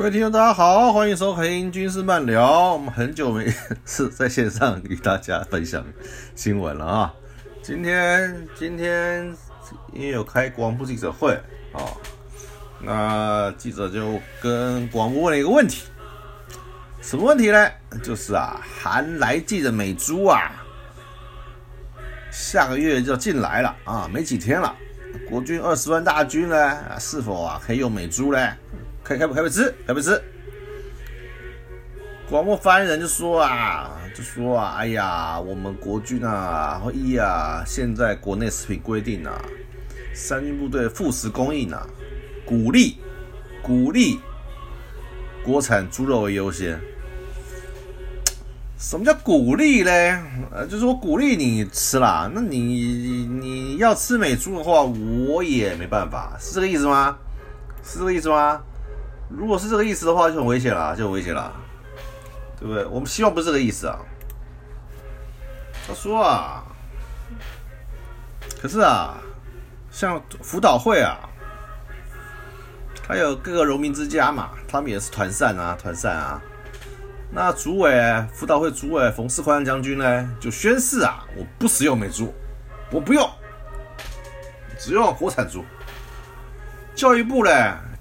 各位听众，大家好，欢迎收听军事漫聊。我们很久没是在线上与大家分享新闻了啊。今天今天因为有开广播记者会啊，那记者就跟广播问了一个问题，什么问题呢？就是啊，韩来记的美猪啊，下个月就要进来了啊，没几天了。国军二十万大军呢，是否啊可以用美猪呢？开开不开不吃，开不吃。广播发言人就说啊，就说啊，哎呀，我们国军啊，一啊，现在国内食品规定啊，三军部队副食供应啊，鼓励鼓励国产猪肉为优先。什么叫鼓励嘞？呃，就是我鼓励你吃啦。那你你要吃美猪的话，我也没办法，是这个意思吗？是这个意思吗？如果是这个意思的话，就很危险了，就很危险了，对不对？我们希望不是这个意思啊。他说啊，可是啊，像辅导会啊，还有各个荣民之家嘛，他们也是团扇啊，团扇啊。那主委辅导会主委冯世宽将军呢，就宣誓啊，我不使用美猪，我不用，只用国产猪。教育部呢，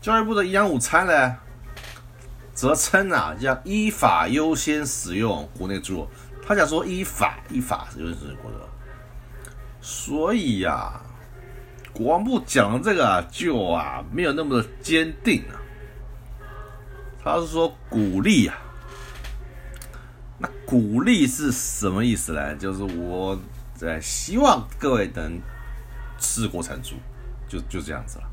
教育部的营养午餐呢，则称啊，要依法优先使用国内猪肉。他讲说依法依法优先使用国内所以呀，国防部讲的这个就啊，没有那么的坚定啊。他是说鼓励啊。那鼓励是什么意思呢？就是我在希望各位能吃国产猪，就就这样子了。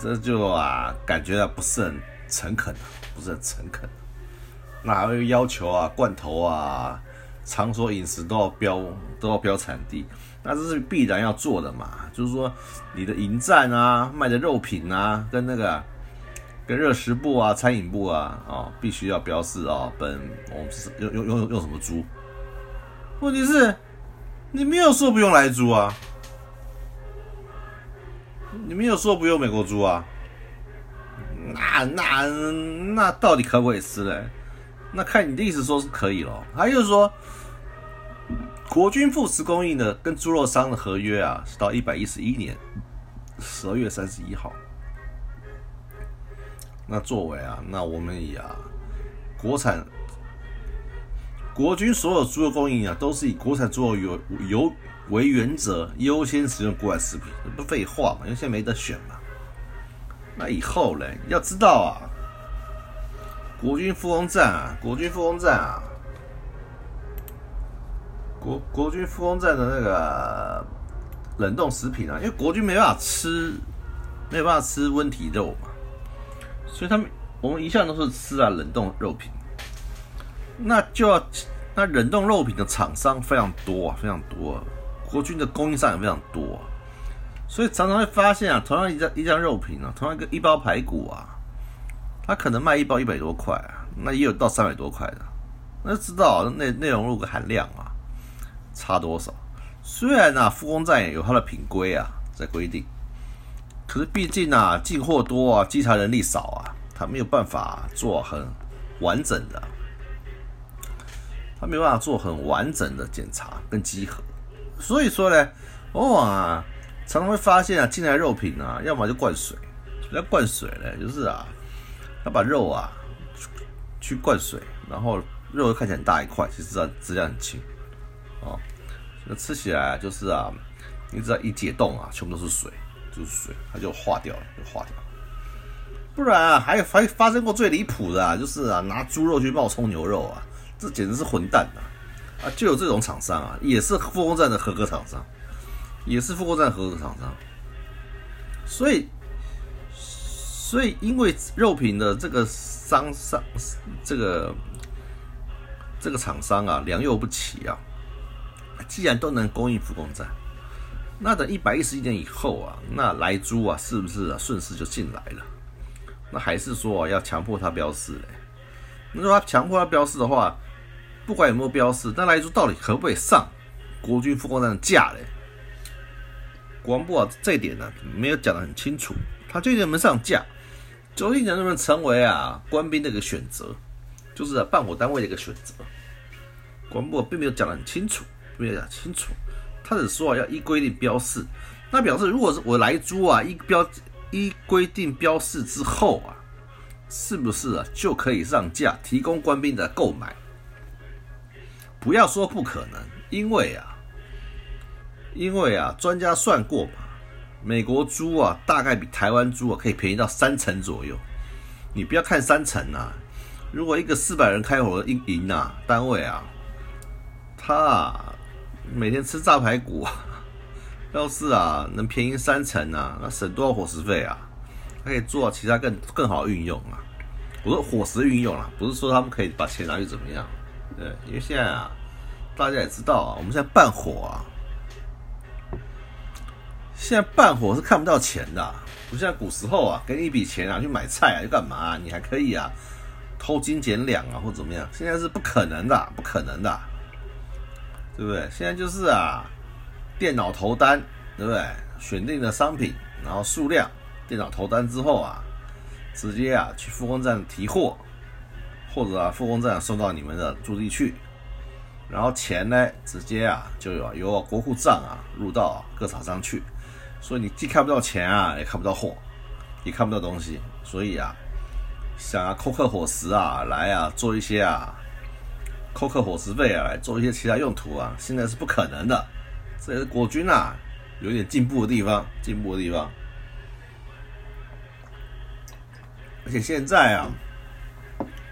这就啊，感觉啊不是很诚恳不是很诚恳。那还会要求啊，罐头啊，场所饮食都要标都要标产地，那这是必然要做的嘛。就是说，你的营站啊，卖的肉品啊，跟那个。跟热食部啊、餐饮部啊，啊，必须要标示啊，本我们是用用用用什么猪？问题是，你没有说不用来猪啊，你没有说不用美国猪啊，那那那到底可不可以吃嘞？那看你的意思说是可以咯。还有说，国军副食供应的跟猪肉商的合约啊，是到一百一十一年十二月三十一号。那作为啊，那我们以啊国产国军所有猪肉供应啊，都是以国产猪肉有有为原则，优先使用国外食品，这不废话嘛？因为现在没得选嘛。那以后呢，要知道啊，国军复工站啊，国军复工站啊，国国军复工站的那个冷冻食品啊，因为国军没办法吃，没办法吃温体肉嘛。所以他们我们一向都是吃啊冷冻肉品，那就要那冷冻肉品的厂商非常多啊，非常多，啊，国军的供应商也非常多，所以常常会发现啊，同样一张一张肉品啊，同样一个一包排骨啊，它可能卖一包一百多块啊，那也有到三百多块的，那知道内内容物的含量啊差多少？虽然呢，复工站有它的品规啊在规定。可是毕竟啊，进货多啊，稽查人力少啊，他没有办法做很完整的，他没有办法做很完整的检查跟稽核，所以说呢，往往啊，常常会发现啊，进来肉品啊，要么就灌水，要灌水呢，就是啊，他把肉啊去灌水，然后肉看起来很大一块，其实啊质量很轻，哦，那吃起来就是啊，你只要一解冻啊，全部都是水。就是水，它就化掉了，就化掉。不然啊，还有还发生过最离谱的啊，就是啊，拿猪肉去冒充牛肉啊，这简直是混蛋啊！啊，就有这种厂商啊，也是复工站的合格厂商，也是复工站合格厂商。所以，所以因为肉品的这个商商，这个这个厂商啊，良莠不齐啊，既然都能供应复工站。那等一百一十一年以后啊，那来猪啊，是不是啊顺势就进来了？那还是说要强迫他标示嘞？那如果他强迫他标示的话，不管有没有标示，那来猪到底可不可以上国军复工站的架嘞？国防部啊这一点呢没有讲得很清楚，他这点没上架，究竟能不能成为啊官兵的一个选择，就是啊办火单位的一个选择。国防部并没有讲得很清楚，没有讲清楚，他只说啊要依规定标示。那表示如果是我来租啊，依标依规定标示之后啊，是不是啊就可以上架提供官兵的购买？不要说不可能，因为啊，因为啊专家算过嘛。美国猪啊，大概比台湾猪啊可以便宜到三成左右。你不要看三成啊，如果一个四百人开火的营营啊单位啊，他啊每天吃炸排骨啊，要是啊能便宜三成啊，那省多少伙食费啊？可以做其他更更好运用啊。我说伙食运用啊，不是说他们可以把钱拿去怎么样？对，因为现在啊，大家也知道啊，我们现在办火啊。现在办火是看不到钱的，不像古时候啊，给你一笔钱啊，去买菜啊，去干嘛？你还可以啊，偷斤减两啊，或怎么样？现在是不可能的，不可能的，对不对？现在就是啊，电脑投单，对不对？选定的商品，然后数量，电脑投单之后啊，直接啊去复工站提货，或者啊复工站送到你们的驻地去，然后钱呢，直接啊就有由国库账啊入到各厂商去。所以你既看不到钱啊，也看不到货，也看不到东西。所以啊，想要扣客伙食啊，来啊做一些啊，扣客伙食费啊，做一些其他用途啊，现在是不可能的。这也是国军啊有点进步的地方，进步的地方。而且现在啊，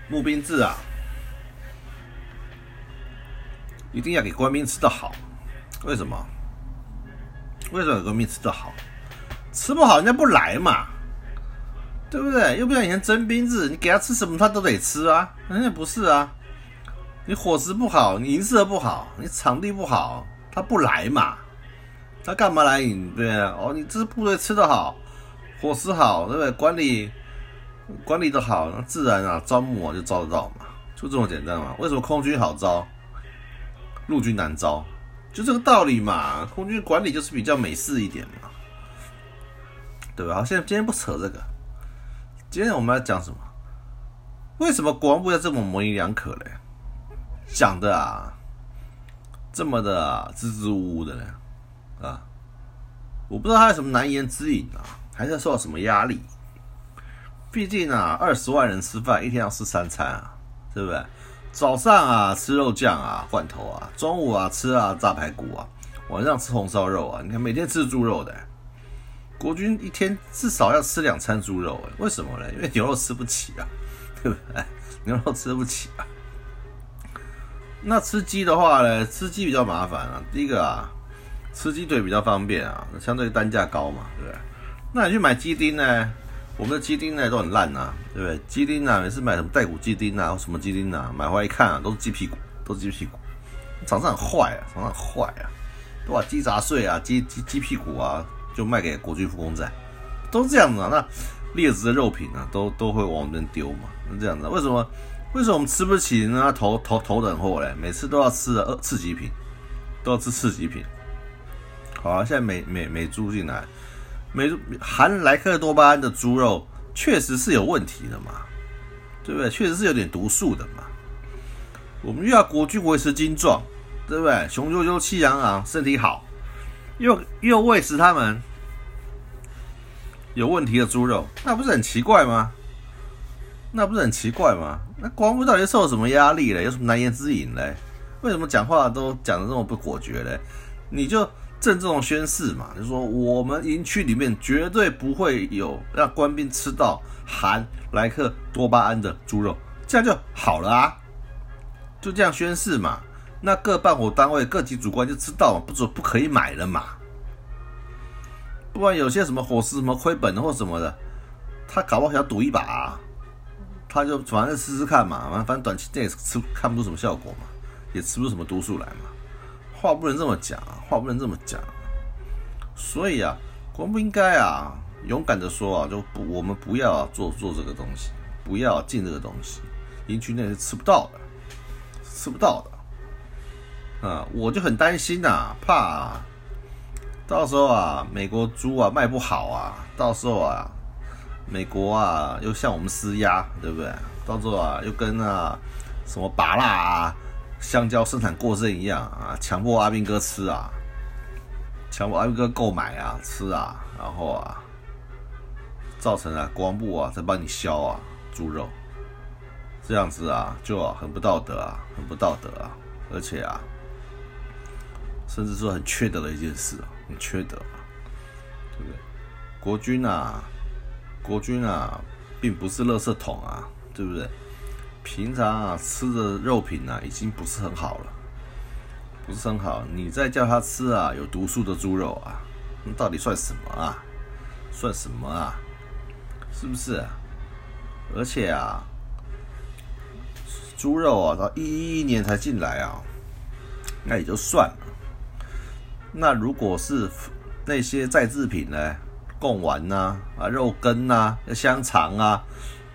募兵制啊，一定要给官兵吃的好，为什么？为什么有个面吃得好，吃不好人家不来嘛，对不对？又不像以前征兵制，你给他吃什么他都得吃啊，人家不是啊，你伙食不好，你营色不好，你场地不好，他不来嘛，他干嘛来？你对啊？哦，你这部队吃得好，伙食好，对不对？管理管理的好，那自然啊招募啊就招得到嘛，就这么简单嘛。为什么空军好招，陆军难招？就这个道理嘛，空军管理就是比较美式一点嘛，对吧？好，现在今天不扯这个，今天我们要讲什么？为什么国防部要这么模棱两可嘞？讲的啊，这么的支支吾吾的呢？啊，我不知道他有什么难言之隐啊，还是受到什么压力？毕竟啊，二十万人吃饭，一天要吃三餐啊，对不对？早上啊吃肉酱啊罐头啊，中午啊吃啊炸排骨啊，晚上吃红烧肉啊。你看每天吃猪肉的，国军一天至少要吃两餐猪肉，为什么呢？因为牛肉吃不起啊，对不对？牛肉吃不起啊。那吃鸡的话呢，吃鸡比较麻烦啊。第一个啊，吃鸡腿比较方便啊，相对单价高嘛，对不对？那你去买鸡丁呢？我们的鸡丁呢都很烂呐，对不对？鸡丁啊，每次买什么带骨鸡丁啊，什么鸡丁啊，买回来一看啊，都是鸡屁股，都是鸡屁股。厂商很坏啊，厂商很坏啊，都把鸡杂碎啊、鸡鸡鸡屁股啊，就卖给国军复工仔，都是这样子啊。那劣质的肉品啊，都都会往我们丢嘛，是这样子。为什么？为什么我们吃不起那头头头等货嘞？每次都要吃二次级品，都要吃次级品。好啊，现在美美美猪进来。美含莱克多巴胺的猪肉确实是有问题的嘛，对不对？确实是有点毒素的嘛。我们又要国军维持精壮，对不对？雄赳赳气昂昂，身体好，又又喂食他们有问题的猪肉，那不是很奇怪吗？那不是很奇怪吗？那国防部到底受什么压力嘞？有什么难言之隐嘞？为什么讲话都讲的这么不果决嘞？你就。郑重宣誓嘛，就说我们营区里面绝对不会有让官兵吃到含莱克多巴胺的猪肉，这样就好了啊，就这样宣誓嘛。那各办火单位、各级主官就知道不准不可以买了嘛。不管有些什么伙食什么亏本或什么的，他搞不好想赌一把，他就反正试试看嘛，反正短期内吃看不出什么效果嘛，也吃不出什么毒素来嘛。话不能这么讲啊，话不能这么讲。所以啊，国不应该啊，勇敢的说啊，就不，我们不要做做这个东西，不要进这个东西，营区内是吃不到的，吃不到的。啊，我就很担心呐，怕到时候啊，美国猪啊卖不好啊，到时候啊，美国啊又向我们施压，对不对？到时候啊又跟啊什么拔辣啊、香蕉生产过剩一样啊，强迫阿兵哥吃啊，强迫阿兵哥购买啊吃啊，然后啊造成啊国防部啊在帮你削啊猪肉，这样子啊就很不道德啊，很不道德啊，而且啊甚至说很缺德的一件事啊，很缺德啊，对不对？国军啊。国军啊，并不是垃圾桶啊，对不对？平常啊吃的肉品啊，已经不是很好了，不是很好。你再叫他吃啊有毒素的猪肉啊，那到底算什么啊？算什么啊？是不是？而且啊，猪肉啊，到一一一年才进来啊，那也就算了。那如果是那些再制品呢？贡丸呐，啊肉羹呐，香肠啊，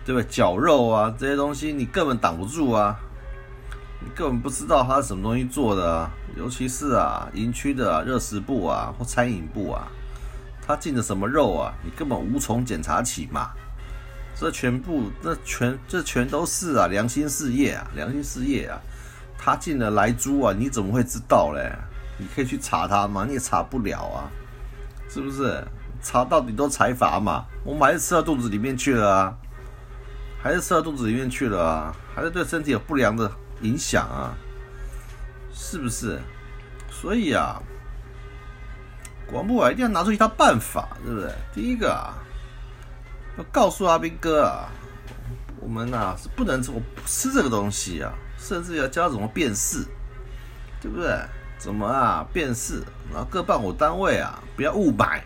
对不对？绞肉啊，这些东西你根本挡不住啊，你根本不知道它是什么东西做的啊。尤其是啊，营区的热食部啊或餐饮部啊，它进的什么肉啊，你根本无从检查起嘛。这全部，这全，这全都是啊良心事业啊，良心事业啊。他进了来猪啊，你怎么会知道嘞？你可以去查他吗？你也查不了啊，是不是？查到底都财阀嘛，我们还是吃到肚子里面去了啊，还是吃到肚子里面去了啊，还是对身体有不良的影响啊，是不是？所以啊，广播啊一定要拿出一套办法，对不对？第一个啊，要告诉阿兵哥啊，我们呐是不能吃，我不吃这个东西啊，甚至要教怎么辨识，对不对？怎么啊辨识？然后各办伙单位啊，不要误买。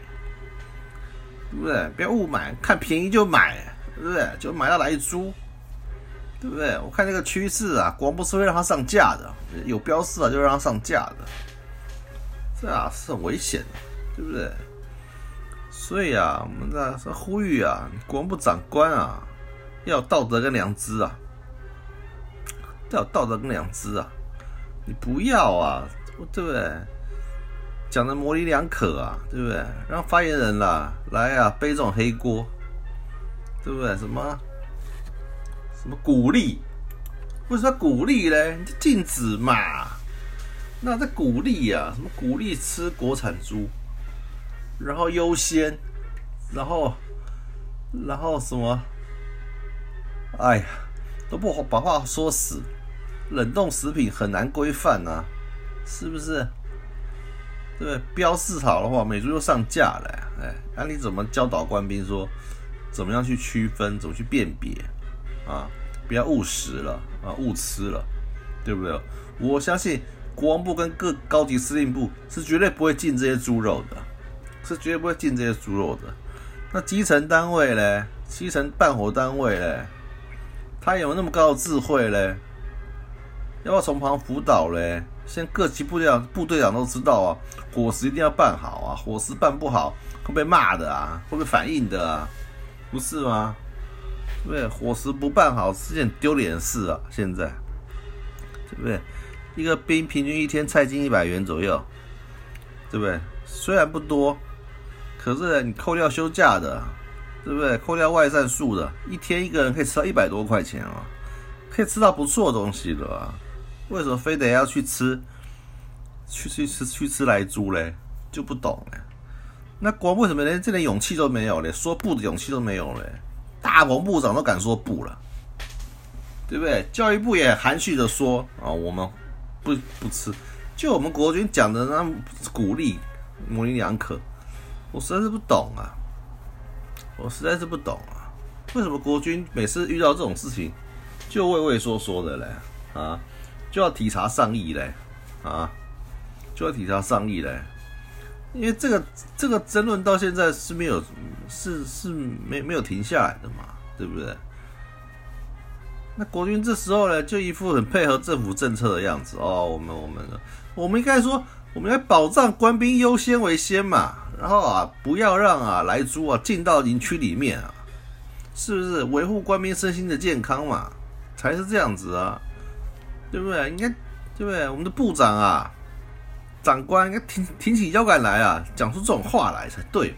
对不对？不要误买，看便宜就买，对不对？就买到来猪，对不对？我看这个趋势啊，广播是会让它上架的，有标示啊，就让它上架的，这啊是很危险的，对不对？所以啊，我们在说呼吁啊，国防部长官啊，要有道德跟良知啊，要有道德跟良知啊，你不要啊，对不对？讲的模棱两可啊，对不对？让发言人啦来啊背这种黑锅，对不对？什么什么鼓励？为什么鼓励嘞？就禁止嘛？那在鼓励啊？什么鼓励吃国产猪？然后优先，然后然后什么？哎呀，都不好把话说死，冷冻食品很难规范呐，是不是？对不对？标示好的话，美猪就上架了。哎，那你怎么教导官兵说，怎么样去区分，怎么去辨别啊？不要误食了啊，误吃了，对不对？我相信国防部跟各高级司令部是绝对不会进这些猪肉的，是绝对不会进这些猪肉的。那基层单位嘞，基层办火单位嘞，他有那么高的智慧嘞？要不要从旁辅导嘞？现在各级部队长、部队长都知道啊，伙食一定要办好啊，伙食办不好会被骂的啊，会被反映的啊，不是吗？对不对？伙食不办好是件丢脸的事啊，现在，对不对？一个兵平均一天菜金一百元左右，对不对？虽然不多，可是你扣掉休假的，对不对？扣掉外战数的，一天一个人可以吃到一百多块钱啊，可以吃到不错的东西的啊。为什么非得要去吃，去去吃去吃来猪嘞？就不懂了。那国为什么连这点勇气都没有嘞？说不的勇气都没有嘞？大国部长都敢说不了，对不对？教育部也含蓄的说啊，我们不不吃。就我们国军讲的那鼓励模棱两可，我实在是不懂啊！我实在是不懂啊！为什么国军每次遇到这种事情就畏畏缩缩的嘞？啊？就要体察上意嘞，啊，就要体察上意嘞，因为这个这个争论到现在是没有是是没没有停下来的嘛，对不对？那国军这时候呢，就一副很配合政府政策的样子哦。我们我们我们应该说，我们要保障官兵优先为先嘛，然后啊，不要让啊来猪啊进到营区里面啊，是不是维护官兵身心的健康嘛？才是这样子啊。对不对？应该对不对？我们的部长啊，长官应该挺挺起腰杆来啊，讲出这种话来才对。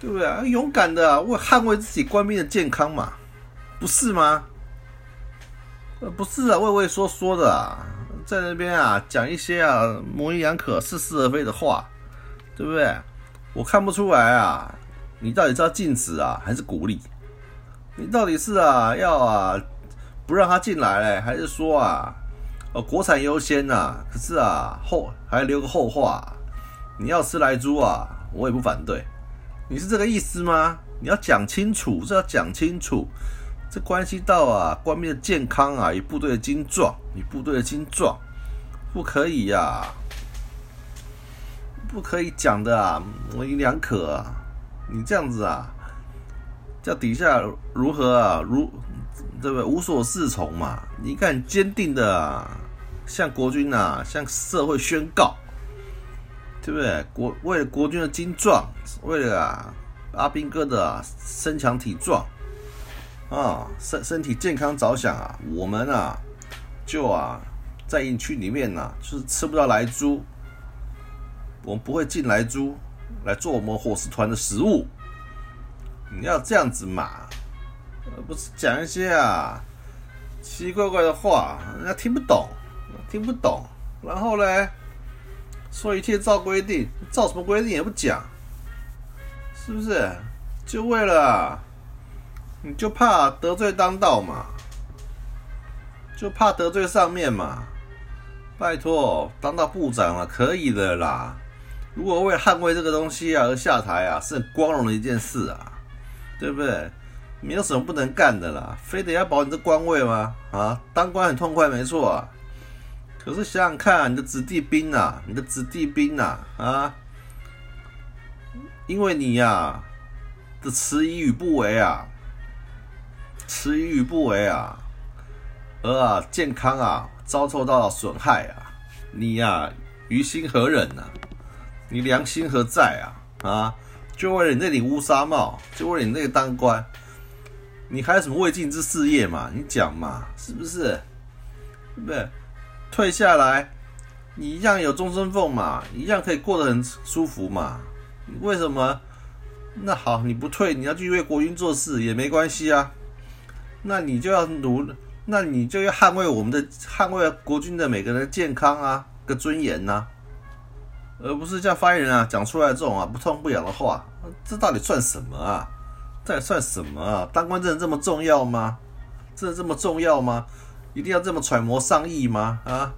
对不对啊？勇敢的为捍卫自己官兵的健康嘛，不是吗？呃，不是啊，畏畏缩缩的啊，在那边啊讲一些啊模棱两可、似是而非的话，对不对？我看不出来啊，你到底是要禁止啊，还是鼓励？你到底是啊要啊不让他进来嘞，还是说啊哦国产优先呐？可是啊后还留个后话，你要吃来猪啊，我也不反对。你是这个意思吗？你要讲清楚，这要讲清楚。这关系到啊，官兵的健康啊，与部队的精壮，与部队的精壮，不可以呀，不可以讲的啊，模棱两可啊，你这样子啊，叫底下如何啊，如对不对？无所适从嘛？你敢坚定的啊，向国军啊，向社会宣告，对不对？国为了国军的精壮，为了啊阿兵哥的身强体壮。啊，身身体健康着想啊，我们啊，就啊，在营区里面呢，就是吃不到来猪，我们不会进来猪来做我们伙食团的食物。你要这样子嘛，不是讲一些啊奇奇怪怪的话，人家听不懂，听不懂。然后呢，说一切照规定，照什么规定也不讲，是不是？就为了。你就怕得罪当道嘛？就怕得罪上面嘛？拜托，当到部长了，可以的啦。如果为捍卫这个东西啊而下台啊，是很光荣的一件事啊，对不对？没有什么不能干的啦，非得要保你这官位吗？啊，当官很痛快，没错啊。可是想想看，你的子弟兵啊，你的子弟兵啊，啊，因为你呀的迟疑与不为啊。迟疑与不为啊，而啊健康啊遭受到了损害啊，你呀于心何忍呢？你良心何在啊？啊，就为了你那顶乌纱帽，就为了你那个当官，你还有什么未尽之事业嘛？你讲嘛，是不是？对不对？退下来，你一样有终身俸嘛，一样可以过得很舒服嘛。为什么？那好，你不退，你要去为国军做事也没关系啊。那你就要努，那你就要捍卫我们的捍卫国军的每个人的健康啊，个尊严呐，而不是叫发言人啊讲出来这种啊不痛不痒的话，这到底算什么啊？这算什么啊？当官真的这么重要吗？真的这么重要吗？一定要这么揣摩上意吗？啊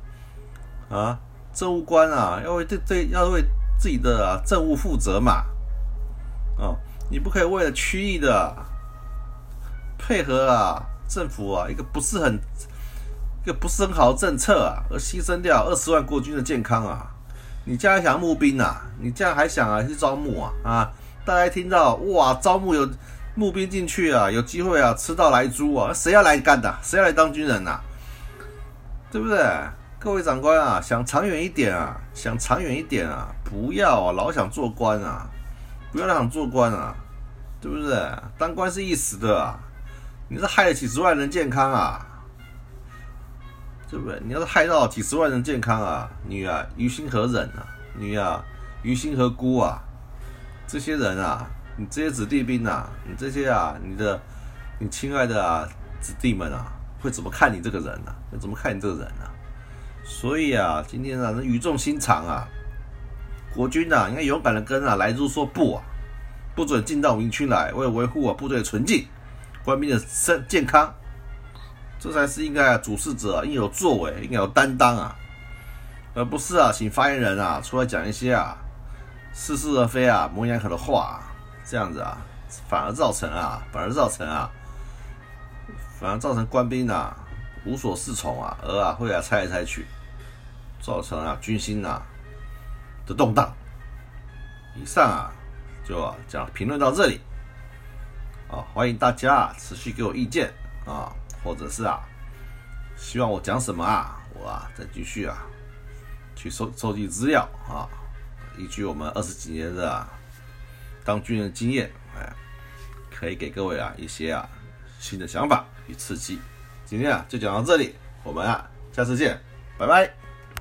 啊，政务官啊要为这这要为自己的政务负责嘛，哦，你不可以为了区域的。配合啊，政府啊，一个不是很，一个不是很好的政策啊，而牺牲掉二十万国军的健康啊！你这样想募兵啊？你这样还想啊去招募啊？啊！大家听到哇，招募有募兵进去啊，有机会啊吃到来猪啊，谁要来干的？谁要来当军人呐？对不对？各位长官啊，想长远一点啊，想长远一点啊，不要老想做官啊，不要老想做官啊，对不对？当官是一时的啊。你是害了几十万人健康啊，对不对？你要是害到几十万人健康啊，你啊于心何忍啊？你啊于心何辜啊？这些人啊，你这些子弟兵啊，你这些啊，你的你亲爱的啊子弟们啊，会怎么看你这个人呢？会怎么看你这个人呢？所以啊，今天啊，语重心长啊，国军啊，应该勇敢的跟啊来猪说不啊，不准进到我营区来，为了维护啊部队的纯净。官兵的身健康，这才是应该啊主事者应有作为，应该有担当啊，而不是啊，请发言人啊出来讲一些啊似是而非啊模棱两可的话，这样子啊，反而造成啊，反而造成啊，反而造成官兵啊无所适从啊，而啊会啊猜来猜去，造成啊军心啊的动荡。以上啊就讲评论到这里。啊，欢迎大家啊持续给我意见啊，或者是啊，希望我讲什么啊，我啊再继续啊去收收集资料啊，依据我们二十几年的当军人经验，哎，可以给各位啊一些啊新的想法与刺激。今天啊就讲到这里，我们啊下次见，拜拜。